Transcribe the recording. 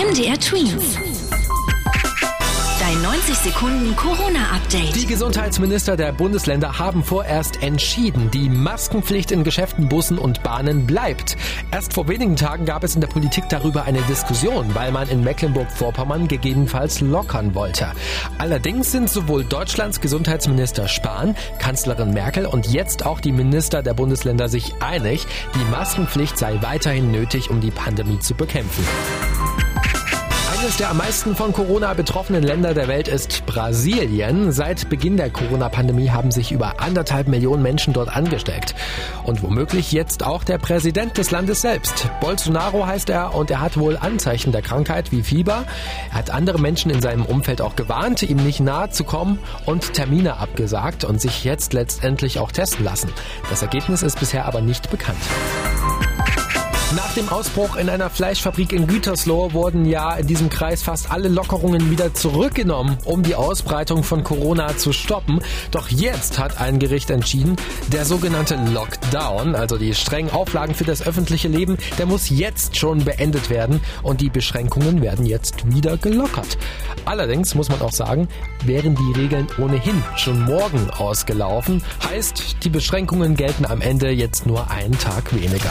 MDR Twins. Dein 90 Sekunden Corona-Update. Die Gesundheitsminister der Bundesländer haben vorerst entschieden, die Maskenpflicht in Geschäften, Bussen und Bahnen bleibt. Erst vor wenigen Tagen gab es in der Politik darüber eine Diskussion, weil man in Mecklenburg-Vorpommern gegebenenfalls lockern wollte. Allerdings sind sowohl Deutschlands Gesundheitsminister Spahn, Kanzlerin Merkel und jetzt auch die Minister der Bundesländer sich einig, die Maskenpflicht sei weiterhin nötig, um die Pandemie zu bekämpfen. Eines der am meisten von Corona betroffenen Länder der Welt ist Brasilien. Seit Beginn der Corona-Pandemie haben sich über anderthalb Millionen Menschen dort angesteckt. Und womöglich jetzt auch der Präsident des Landes selbst. Bolsonaro heißt er und er hat wohl Anzeichen der Krankheit wie Fieber. Er hat andere Menschen in seinem Umfeld auch gewarnt, ihm nicht nahe zu kommen und Termine abgesagt und sich jetzt letztendlich auch testen lassen. Das Ergebnis ist bisher aber nicht bekannt. Nach dem Ausbruch in einer Fleischfabrik in Gütersloh wurden ja in diesem Kreis fast alle Lockerungen wieder zurückgenommen, um die Ausbreitung von Corona zu stoppen. Doch jetzt hat ein Gericht entschieden, der sogenannte Lockdown, also die strengen Auflagen für das öffentliche Leben, der muss jetzt schon beendet werden und die Beschränkungen werden jetzt wieder gelockert. Allerdings muss man auch sagen, wären die Regeln ohnehin schon morgen ausgelaufen, heißt, die Beschränkungen gelten am Ende jetzt nur einen Tag weniger.